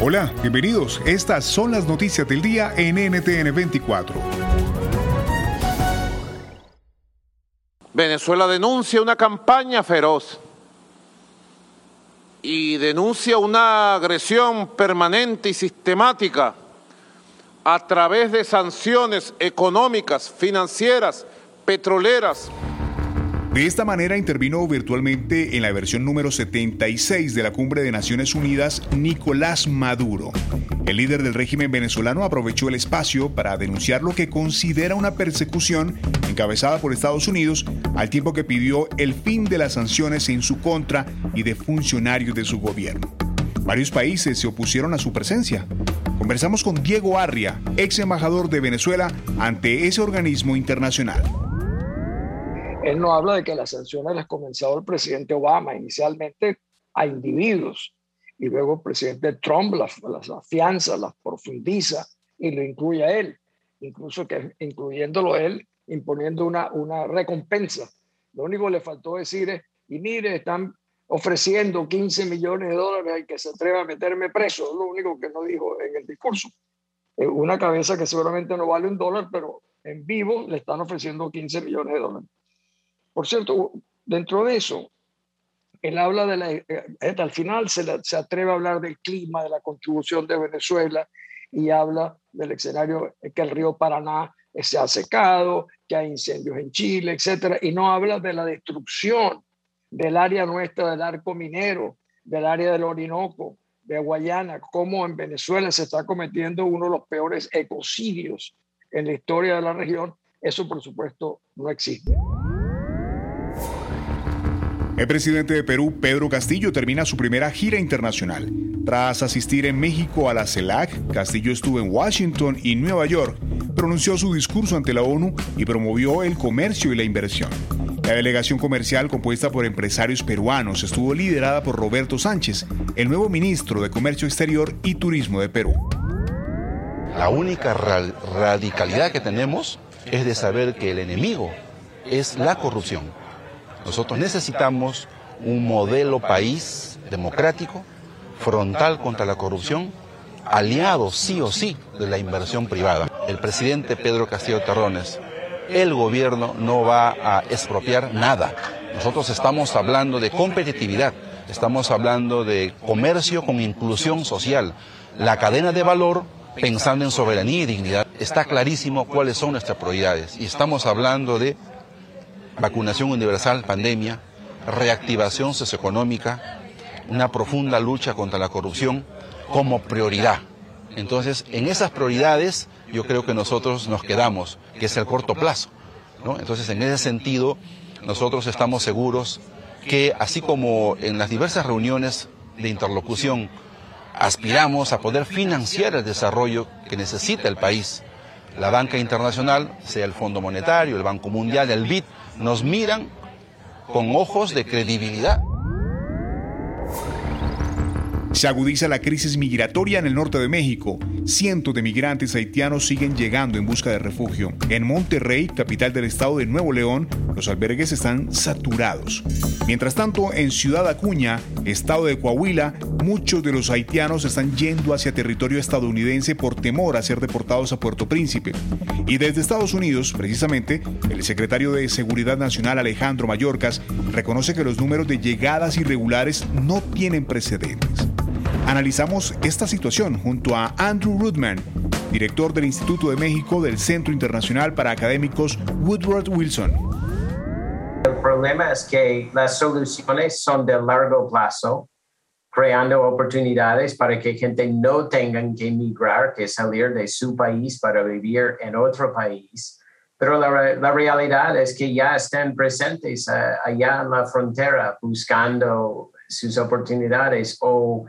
Hola, bienvenidos. Estas son las noticias del día en NTN 24. Venezuela denuncia una campaña feroz y denuncia una agresión permanente y sistemática a través de sanciones económicas, financieras, petroleras, de esta manera intervino virtualmente en la versión número 76 de la Cumbre de Naciones Unidas Nicolás Maduro. El líder del régimen venezolano aprovechó el espacio para denunciar lo que considera una persecución encabezada por Estados Unidos, al tiempo que pidió el fin de las sanciones en su contra y de funcionarios de su gobierno. Varios países se opusieron a su presencia. Conversamos con Diego Arria, ex embajador de Venezuela ante ese organismo internacional. Él no habla de que las sanciones las comenzó el presidente Obama inicialmente a individuos y luego el presidente Trump las, afianza, las profundiza y lo incluye a él, incluso que incluyéndolo él, imponiendo una, una recompensa. Lo único que le faltó decir es, y mire, están ofreciendo 15 millones de dólares al que se atreva a meterme preso, es lo único que no dijo en el discurso. Una cabeza que seguramente no vale un dólar, pero en vivo le están ofreciendo 15 millones de dólares. Por cierto, dentro de eso, él habla de la, eh, eh, al final se, se, atreve a hablar del clima, de la contribución de Venezuela y habla del escenario que el río Paraná se ha secado, que hay incendios en Chile, etcétera, y no habla de la destrucción del área nuestra del arco minero, del área del Orinoco, de Guayana, cómo en Venezuela se está cometiendo uno de los peores ecocidios en la historia de la región. Eso, por supuesto, no existe. El presidente de Perú, Pedro Castillo, termina su primera gira internacional. Tras asistir en México a la CELAC, Castillo estuvo en Washington y Nueva York, pronunció su discurso ante la ONU y promovió el comercio y la inversión. La delegación comercial compuesta por empresarios peruanos estuvo liderada por Roberto Sánchez, el nuevo ministro de Comercio Exterior y Turismo de Perú. La única radicalidad que tenemos es de saber que el enemigo es la corrupción nosotros necesitamos un modelo país democrático, frontal contra la corrupción, aliado sí o sí de la inversión privada. El presidente Pedro Castillo Terrones, el gobierno no va a expropiar nada. Nosotros estamos hablando de competitividad, estamos hablando de comercio con inclusión social, la cadena de valor pensando en soberanía y dignidad. Está clarísimo cuáles son nuestras prioridades y estamos hablando de vacunación universal, pandemia, reactivación socioeconómica, una profunda lucha contra la corrupción como prioridad. Entonces, en esas prioridades yo creo que nosotros nos quedamos, que es el corto plazo. Entonces, en ese sentido, nosotros estamos seguros que así como en las diversas reuniones de interlocución aspiramos a poder financiar el desarrollo que necesita el país, la banca internacional, sea el Fondo Monetario, el Banco Mundial, el BID, nos miran con ojos de credibilidad. Se agudiza la crisis migratoria en el norte de México. Cientos de migrantes haitianos siguen llegando en busca de refugio. En Monterrey, capital del estado de Nuevo León, los albergues están saturados. Mientras tanto, en Ciudad Acuña, estado de Coahuila, muchos de los haitianos están yendo hacia territorio estadounidense por temor a ser deportados a Puerto Príncipe. Y desde Estados Unidos, precisamente, el secretario de Seguridad Nacional Alejandro Mayorkas reconoce que los números de llegadas irregulares no tienen precedentes. Analizamos esta situación junto a Andrew Rudman, director del Instituto de México del Centro Internacional para Académicos Woodward Wilson. El problema es que las soluciones son de largo plazo, creando oportunidades para que gente no tenga que emigrar, que salir de su país para vivir en otro país. Pero la, la realidad es que ya están presentes uh, allá en la frontera buscando sus oportunidades o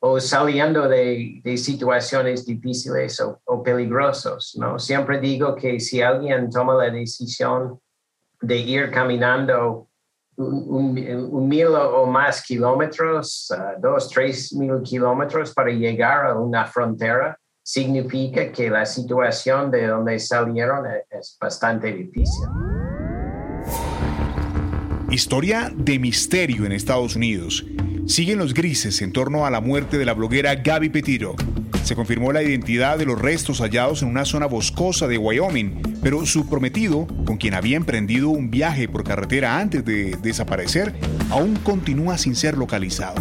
o saliendo de, de situaciones difíciles o, o, peligrosos, ¿no? Siempre digo que si alguien toma la decisión de ir caminando un, un, mil o más kilómetros, uh, dos, tres mil kilómetros para llegar a una frontera, significa que la situación de donde salieron es, es bastante difícil. Historia de misterio en Estados Unidos siguen los grises en torno a la muerte de la bloguera Gaby Petiro. Se confirmó la identidad de los restos hallados en una zona boscosa de Wyoming, pero su prometido, con quien había emprendido un viaje por carretera antes de desaparecer, aún continúa sin ser localizado.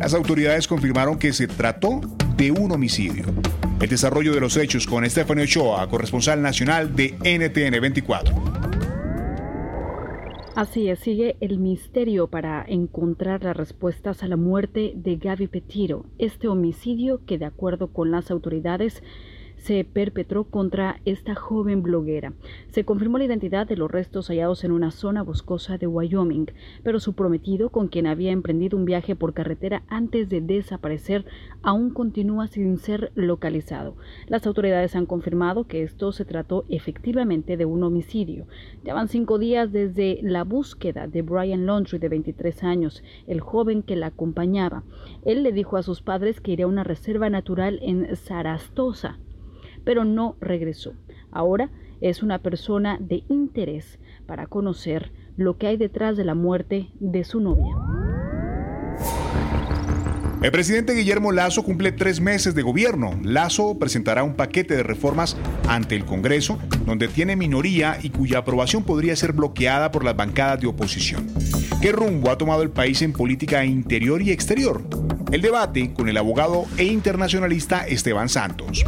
Las autoridades confirmaron que se trató de un homicidio. El desarrollo de los hechos con Stephanie Ochoa, corresponsal nacional de NTN 24. Así es, sigue el misterio para encontrar las respuestas a la muerte de Gaby Petiro, este homicidio que de acuerdo con las autoridades se perpetró contra esta joven bloguera. Se confirmó la identidad de los restos hallados en una zona boscosa de Wyoming, pero su prometido, con quien había emprendido un viaje por carretera antes de desaparecer, aún continúa sin ser localizado. Las autoridades han confirmado que esto se trató efectivamente de un homicidio. Llevan cinco días desde la búsqueda de Brian Laundry, de 23 años, el joven que la acompañaba. Él le dijo a sus padres que iría a una reserva natural en Sarastosa, pero no regresó. Ahora es una persona de interés para conocer lo que hay detrás de la muerte de su novia. El presidente Guillermo Lazo cumple tres meses de gobierno. Lazo presentará un paquete de reformas ante el Congreso, donde tiene minoría y cuya aprobación podría ser bloqueada por las bancadas de oposición. ¿Qué rumbo ha tomado el país en política interior y exterior? El debate con el abogado e internacionalista Esteban Santos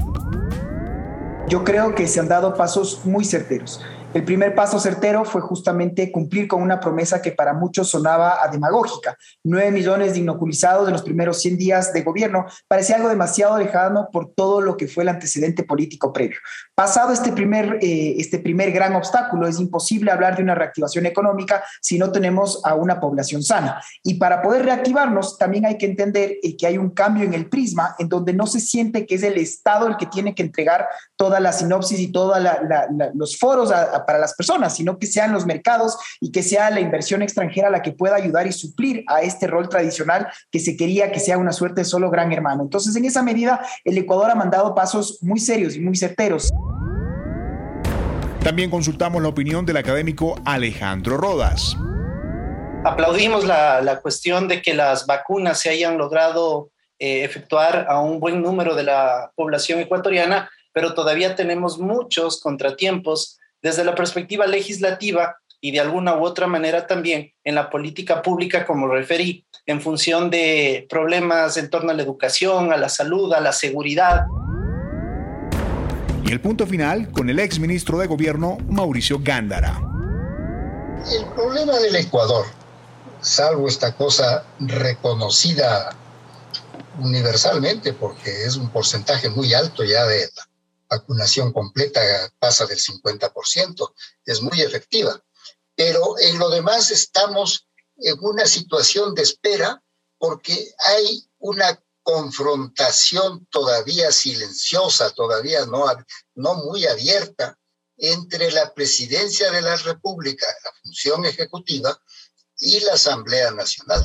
yo creo que se han dado pasos muy certeros. El primer paso certero fue justamente cumplir con una promesa que para muchos sonaba a demagógica. Nueve millones de inoculizados en los primeros 100 días de gobierno parecía algo demasiado lejano por todo lo que fue el antecedente político previo. Pasado este primer, eh, este primer gran obstáculo, es imposible hablar de una reactivación económica si no tenemos a una población sana. Y para poder reactivarnos, también hay que entender eh, que hay un cambio en el prisma en donde no se siente que es el Estado el que tiene que entregar toda la sinopsis y todos los foros a, para las personas, sino que sean los mercados y que sea la inversión extranjera la que pueda ayudar y suplir a este rol tradicional que se quería que sea una suerte de solo gran hermano. Entonces, en esa medida, el Ecuador ha mandado pasos muy serios y muy certeros. También consultamos la opinión del académico Alejandro Rodas. Aplaudimos la, cuestión de que las vacunas se hayan logrado eh, efectuar a un buen número de la población ecuatoriana, pero todavía tenemos muchos contratiempos desde la perspectiva legislativa y de alguna u otra manera también en la política pública, como referí, en función de problemas en torno a la educación, a la salud, a la seguridad. Y el punto final con el ex ministro de Gobierno, Mauricio Gándara. El problema del Ecuador, salvo esta cosa reconocida universalmente, porque es un porcentaje muy alto ya de la vacunación completa pasa del 50%, es muy efectiva. Pero en lo demás estamos en una situación de espera porque hay una confrontación todavía silenciosa, todavía no, no muy abierta entre la presidencia de la República, la función ejecutiva, y la Asamblea Nacional.